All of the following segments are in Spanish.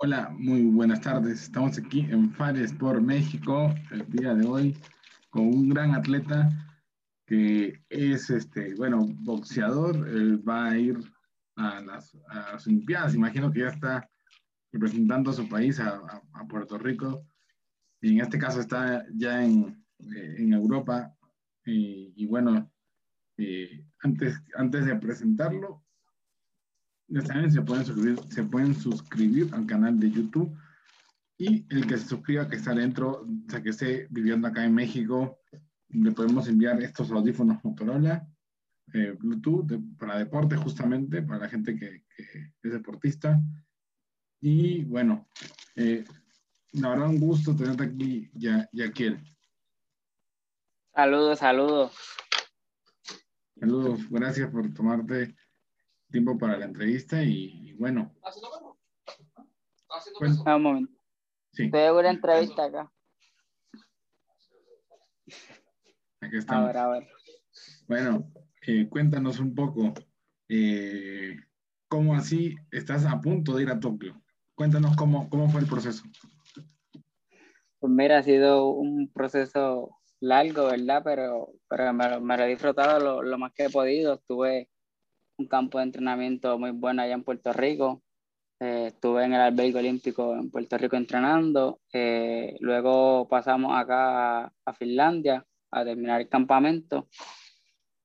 Hola, muy buenas tardes. Estamos aquí en Fares por México el día de hoy con un gran atleta que es, este, bueno, boxeador. va a ir a las, Olimpiadas. Imagino que ya está representando a su país, a, Puerto Rico. Y en este caso está ya en, eh, Europa. Y, bueno, eh, antes, antes de presentarlo, ya saben, se pueden suscribir, se pueden suscribir al canal de YouTube y el que se suscriba, que está dentro, o sea, que esté viviendo acá en México, le podemos enviar estos audífonos Motorola, eh, Bluetooth, para deporte justamente, para la gente que, es deportista. Y bueno, eh, la verdad un gusto tenerte aquí, ya, Yaquiel. Saludos, saludos. Saludos, gracias por tomarte tiempo para la entrevista y, bueno. un momento. Sí. Te una entrevista acá. Aquí estamos. Bueno, eh, cuéntanos un poco, eh, ¿cómo así estás a punto de ir a Tokio? Cuéntanos cómo, cómo fue el proceso. Pues mira, ha sido un proceso largo, ¿verdad? Pero, pero me, me lo he disfrutado lo, lo, más que he podido. Estuve un campo de entrenamiento muy bueno allá en Puerto Rico. Eh, estuve en el albergue olímpico en Puerto Rico entrenando. Eh, luego pasamos acá a, Finlandia a terminar el campamento.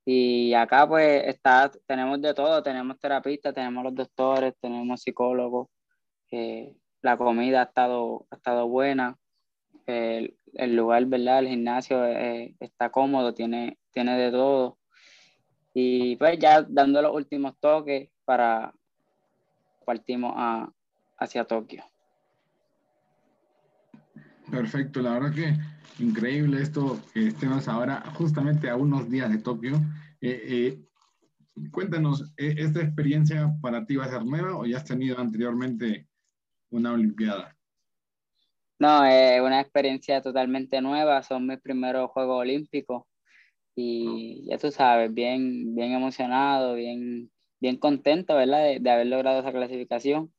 Y acá pues está, tenemos de todo, tenemos terapistas, tenemos los doctores, tenemos psicólogos. Eh, la comida ha estado, ha estado buena. El, el lugar, ¿verdad? El gimnasio está cómodo, tiene, tiene de todo. Y pues ya dando los últimos toques para partimos a, hacia Tokio. Perfecto, la verdad que increíble esto que estemos ahora justamente a unos días de Tokio. Eh, eh, cuéntanos, ¿e-, ¿esta experiencia para ti va a ser nueva o ya has tenido anteriormente una Olimpiada? No, es una experiencia totalmente nueva, son mis primeros Juegos Olímpicos y ya tú sabes, bien, bien emocionado, bien, bien contento, ¿verdad? De, haber logrado esa clasificación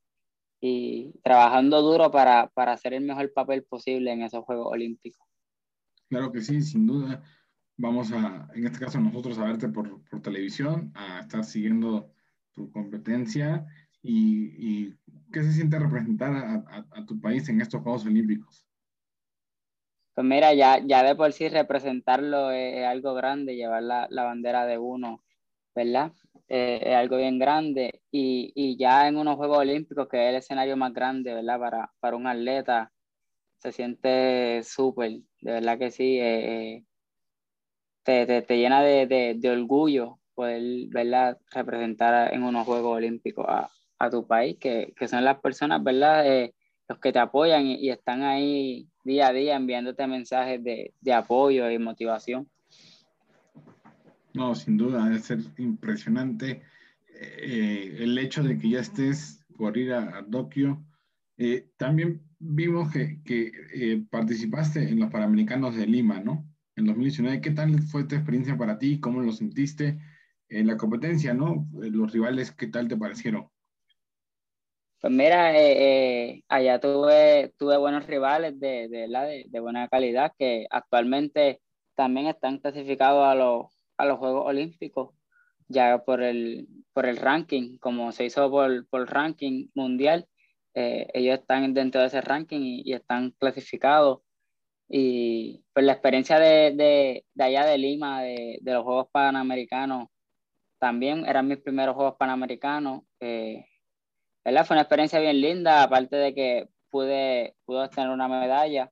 y trabajando duro para, para hacer el mejor papel posible en esos Juegos Olímpicos. Claro que sí, sin duda. Vamos a, en este caso, nosotros a verte por, por televisión, a estar siguiendo tu competencia y, y qué se siente representar a, a tu país en estos Juegos Olímpicos. Pues mira, ya, ya de por sí representarlo es, algo grande, llevar la, bandera de uno, ¿verdad? Eh, es algo bien grande y, ya en unos Juegos Olímpicos, que es el escenario más grande, ¿verdad? Para, para un atleta, se siente súper, de verdad que sí, eh, eh, te, te, llena de, de, orgullo poder, ¿verdad? Representar en unos Juegos Olímpicos a, a tu país, que, que, son las personas, ¿verdad? Los que te apoyan y están ahí día a día enviándote mensajes de, de apoyo y motivación. No, sin duda, debe ser impresionante eh, el hecho de que ya estés por ir a, Tokio. Eh, también vimos que, que eh, participaste en los Panamericanos de Lima, ¿no? En 2019. ¿Qué tal fue tu experiencia para ti? ¿Cómo lo sentiste en la competencia, ¿no? Los rivales, ¿qué tal te parecieron? Pues mira, eh, eh, allá tuve, tuve buenos rivales de, de, de, buena calidad que actualmente también están clasificados a los, a los Juegos Olímpicos, ya por el, por el ranking, como se hizo por, por ranking mundial, eh, ellos están dentro de ese ranking y, están clasificados. Y pues la experiencia de, de, de allá de Lima, de, de, los Juegos Panamericanos, también eran mis primeros Juegos Panamericanos. ¿Verdad? Fue una experiencia bien linda, aparte de que pude, pude obtener una medalla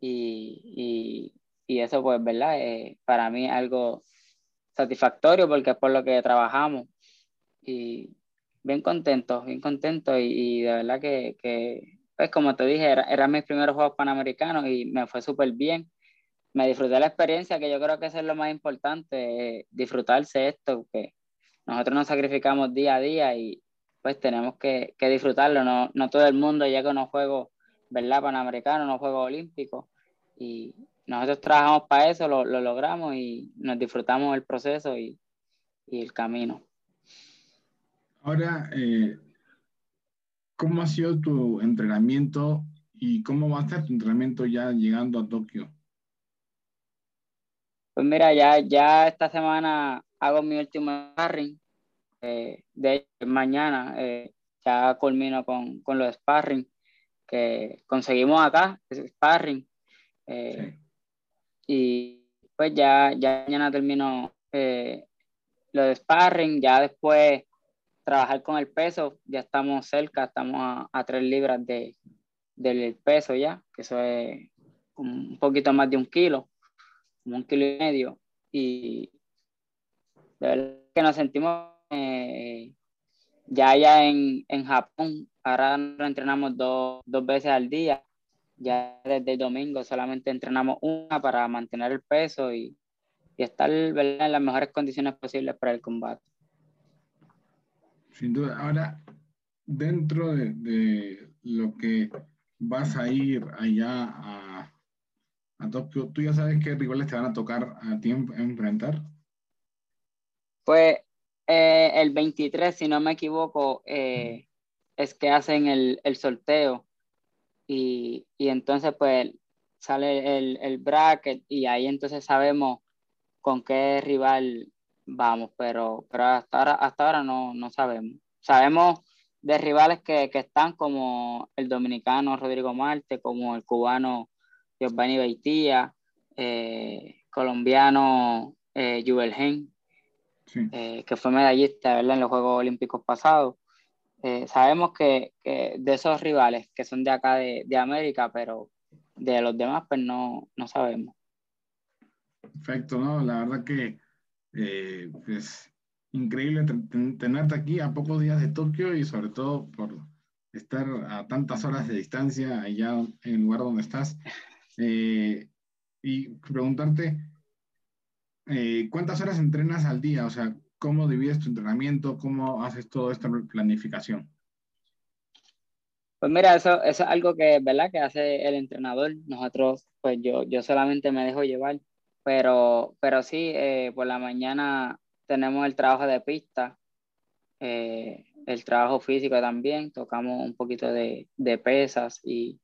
y, y, y eso pues, ¿verdad? Eh, para mí es algo satisfactorio porque es por lo que trabajamos y bien contento, bien contento y, de verdad que, que, pues como te dije, eran era mis primeros Juegos Panamericanos y me fue súper bien. Me disfruté la experiencia, que yo creo que eso es lo más importante, disfrutarse esto, que nosotros nos sacrificamos día a día y, pues tenemos que, que disfrutarlo. No, no, todo el mundo llega a unos Juegos, ¿verdad? Panamericanos, unos Juegos Olímpicos. Y nosotros trabajamos para eso, lo, lo logramos y nos disfrutamos el proceso y, y el camino. Ahora, eh, ¿cómo ha sido tu entrenamiento y cómo va a estar tu entrenamiento ya llegando a Tokio? Pues mira, ya, ya esta semana hago mi último sparring. Eh, de mañana eh, ya culmino con, con los sparring que conseguimos acá, sparring. Eh, y pues ya, ya mañana termino lo de sparring, ya después trabajar con el peso, ya estamos cerca, estamos a, tres libras de, del peso ya, que eso es un poquito más de un kilo un kilo y medio. Y de verdad que nos sentimos eh, ya allá en, en, Japón. Ahora nos entrenamos dos, dos veces al día. Ya desde el domingo solamente entrenamos una para mantener el peso y, y estar en las mejores condiciones posibles para el combate. Sin duda. Ahora, dentro de, de lo que vas a ir allá a a Tokio, ¿tú ya sabes qué rivales te van a tocar a ti enfrentar? Pues eh, el 23, si no me equivoco, eh, es que hacen el, el sorteo y, y, entonces pues sale el, el, bracket y ahí entonces sabemos con qué rival vamos, pero, pero hasta ahora, hasta ahora no, no sabemos. Sabemos de rivales que, que, están como el dominicano Rodrigo Marte, como el cubano Giovanni Beitía, eh, colombiano eh, Eh, que fue medallista en los Juegos Olímpicos pasados. Eh, sabemos que, de esos rivales que son de acá de, América, pero de los demás pues no, no sabemos. Perfecto, ¿no? La verdad que es increíble tenerte aquí a pocos días de Tokio y sobre todo por estar a tantas horas de distancia allá en el lugar donde estás. Eh, y preguntarte, eh, ¿cuántas horas entrenas al día? O sea, ¿cómo divides tu entrenamiento? ¿Cómo haces toda esta planificación? Pues mira, eso, eso, es algo que, ¿verdad? Que hace el entrenador. Nosotros, pues yo, yo solamente me dejo llevar. Pero, pero sí, eh, por la mañana tenemos el trabajo de pista, el trabajo físico también. Tocamos un poquito de, de pesas y,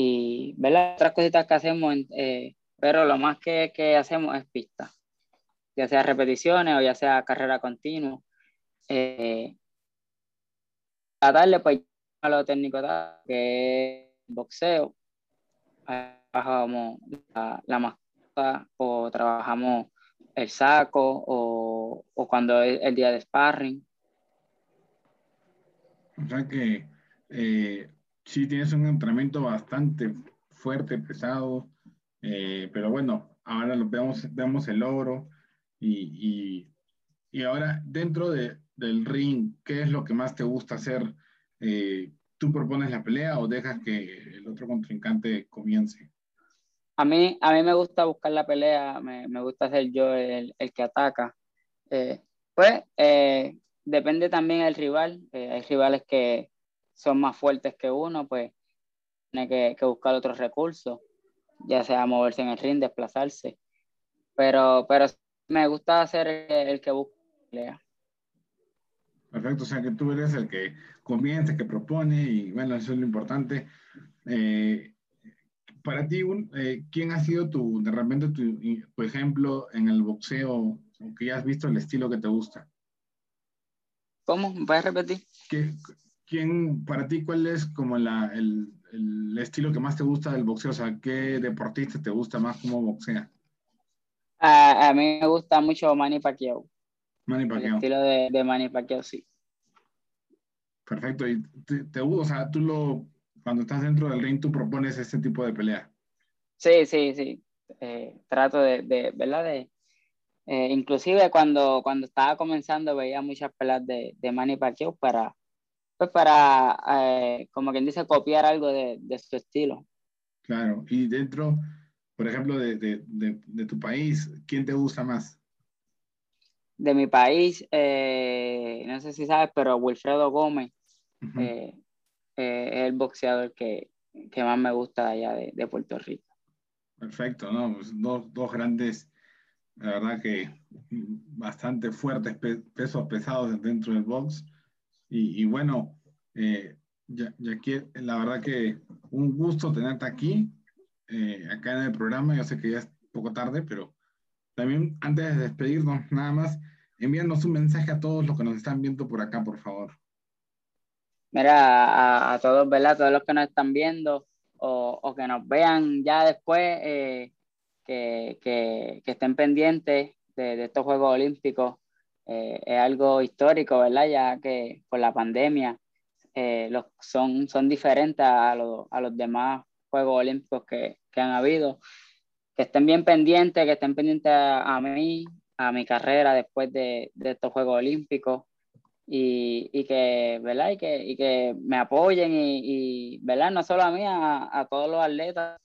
y ver las otras cositas que hacemos, eh, pero lo más que, que, hacemos es pista, ya sea repeticiones o ya sea carrera continua. Eh, a darle pues a lo técnico que es boxeo, trabajamos la, la mascota o trabajamos el saco o, o, cuando es el día de sparring. O sea que eh, sí tienes un entrenamiento bastante fuerte, pesado, eh, pero bueno, ahora lo vemos, vemos el logro y, y, y ahora dentro de, del ring, ¿qué es lo que más te gusta hacer? Eh, ¿Tú propones la pelea o dejas que el otro contrincante comience? A mí, a mí me gusta buscar la pelea, me, me gusta ser yo el, el que ataca. Eh, pues depende también del rival. hay rivales que, son más fuertes que uno, pues tiene que, buscar otros recursos, ya sea moverse en el ring, desplazarse. Pero, pero me gusta ser el, que busca pelea. Perfecto, o sea que tú eres el que comienza, que propone y bueno, eso es lo importante. Eh, para ti, eh, ¿quién ha sido tu, de repente, tu, tu, ejemplo en el boxeo, que ya has visto el estilo que te gusta? ¿Cómo? ¿Puedes repetir? ¿Qué, ¿quién, para ti, cuál es como la, el, el, estilo que más te gusta del boxeo? O sea, ¿qué deportista te gusta más como boxea? A, a mí me gusta mucho Manny Pacquiao. Manny Pacquiao. El estilo de, de Manny Pacquiao, sí. Perfecto. Y te, te, o sea, tú lo, cuando estás dentro del ring, tú propones este tipo de pelea. Sí, sí, sí. Eh, trato de, de, ¿verdad? De, eh, inclusive cuando, cuando estaba comenzando veía muchas peleas de, de Manny Pacquiao para, pues para, eh, como quien dice, copiar algo de, de, su estilo. Claro, y dentro, por ejemplo, de, de, de tu país, ¿quién te gusta más? De mi país, eh, no sé si sabes, pero Wilfredo Gómez uh -huh. eh, es el boxeador que, que, más me gusta allá de, Puerto Rico. Perfecto, ¿no? Pues dos, dos grandes, la verdad que bastante fuertes, pe pesos pesados dentro del box y, bueno, eh, Ya, la verdad que un gusto tenerte aquí, eh, acá en el programa. Yo sé que ya es poco tarde, pero también antes de despedirnos, nada más, envíanos un mensaje a todos los que nos están viendo por acá, por favor. Mira, a, todos, ¿verdad? Todos los que nos están viendo o, que nos vean ya después, eh, que, que, estén pendientes de estos Juegos Olímpicos. Eh, es algo histórico, ¿verdad? Ya que por la pandemia eh, los, son, son diferentes a, a los demás Juegos Olímpicos que, que, han habido. Que estén bien pendientes, que estén pendientes a, mí, a mi carrera después de, estos Juegos Olímpicos. Y, y, que, ¿verdad? Y que, y que me apoyen y, y, ¿verdad? No solo a mí, a, a todos los atletas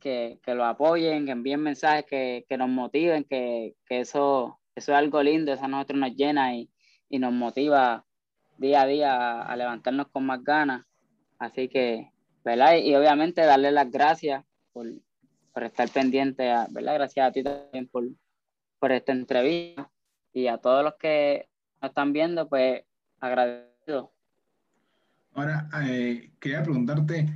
que, que lo apoyen, que envíen mensajes que, que nos motiven, que, que eso, eso es algo lindo, eso a nosotros nos llena y, y nos motiva día a día a, levantarnos con más ganas. Así que, ¿verdad? Y, obviamente darle las gracias por, por estar pendiente, a, ¿verdad? Gracias a ti también por, por esta entrevista y a todos los que nos están viendo, pues agradecido. Ahora, eh, quería preguntarte,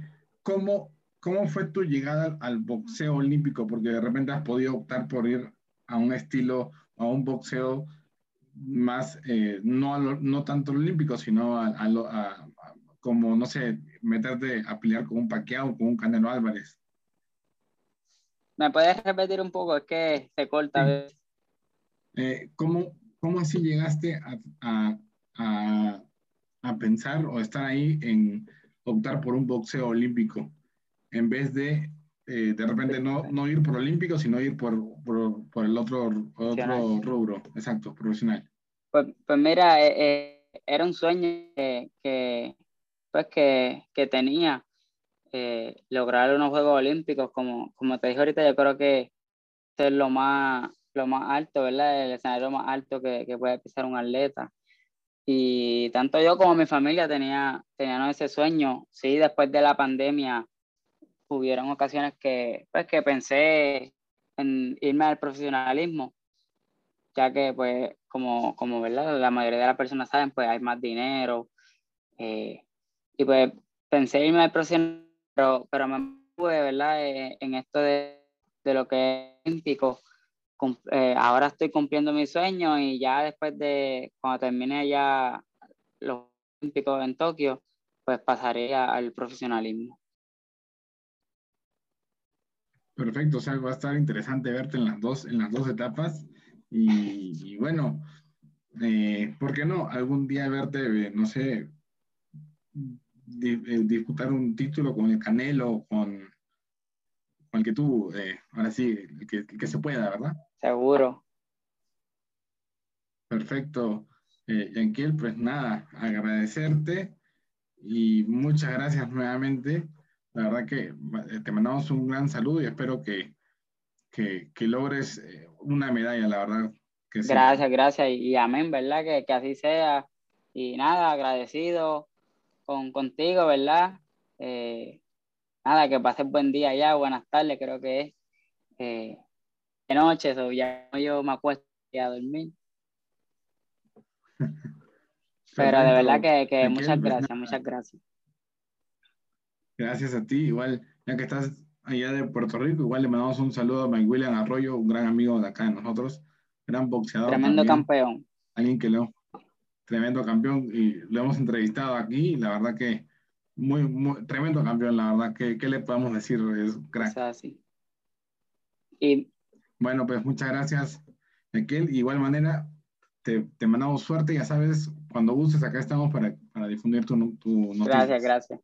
¿cómo, ¿cómo fue tu llegada al boxeo olímpico? Porque de repente has podido optar por ir a un estilo a un boxeo más, eh, no, no tanto olímpico, sino a, como, no sé, meterte a pelear con un Pacquiao o con un Canelo Álvarez. ¿Me puedes repetir un poco? Es que se corta. Eh, ¿cómo, ¿Cómo así llegaste a, a, a, pensar o estar ahí en optar por un boxeo olímpico en vez de eh, de repente no, no, ir por olímpico, sino ir por, por, por el otro, otro rubro, exacto, profesional. Pues, pues mira, eh, eh, era un sueño que, que pues que, que, tenía lograr unos Juegos Olímpicos, como, como te dije ahorita, yo creo que es lo más, lo más alto, ¿verdad? El escenario más alto que, que puede pisar un atleta. Y tanto yo como mi familia tenía, tenían ese sueño. Sí, después de la pandemia hubieron ocasiones que, pues, que pensé en irme al profesionalismo, ya que, pues, como, como ¿verdad? la mayoría de las personas saben, pues hay más dinero. Eh, y pues pensé irme al profesionalismo, pero, pero me pude, ¿verdad? Eh, en esto de, de, lo que es olímpico. Eh, ahora estoy cumpliendo mi sueño y ya después de, cuando termine ya los olímpicos en Tokio, pues pasaré al profesionalismo. Perfecto, o sea, va a estar interesante verte en las dos, en las dos etapas. Y, bueno, eh, ¿por qué no? Algún día verte, no sé, eh, disputar un título con el Canelo, con, con el que tú, eh, ahora sí, que, que, se pueda, ¿verdad? Seguro. Perfecto. Eh, Yanquiel, pues nada, agradecerte y muchas gracias nuevamente la verdad que eh, te mandamos un gran saludo y espero que, que, que logres eh, una medalla, la verdad. Que gracias, gracias y, amén, ¿verdad? Que, que, así sea. Y nada, agradecido con, contigo, ¿verdad? Eh, nada, que pases buen día ya, buenas tardes, creo que es. Eh, de noche, so ya yo me acuesto a dormir. Pero de verdad que, que muchas pues, gracias, muchas gracias. Gracias a ti. Igual, ya que estás allá de Puerto Rico, igual le mandamos un saludo a Mike William Arroyo, un gran amigo de acá de nosotros, gran boxeador. Tremendo campeón. Alguien que lo, tremendo campeón, y lo hemos entrevistado aquí, y la verdad que muy, muy tremendo campeón, la verdad, que ¿qué le podemos decir? Es crack. Y bueno, pues muchas gracias, Ezequiel. Igual manera, te, te, mandamos suerte, ya sabes, cuando gustes, acá estamos para, para difundir tu, tu noticia. Gracias, gracias.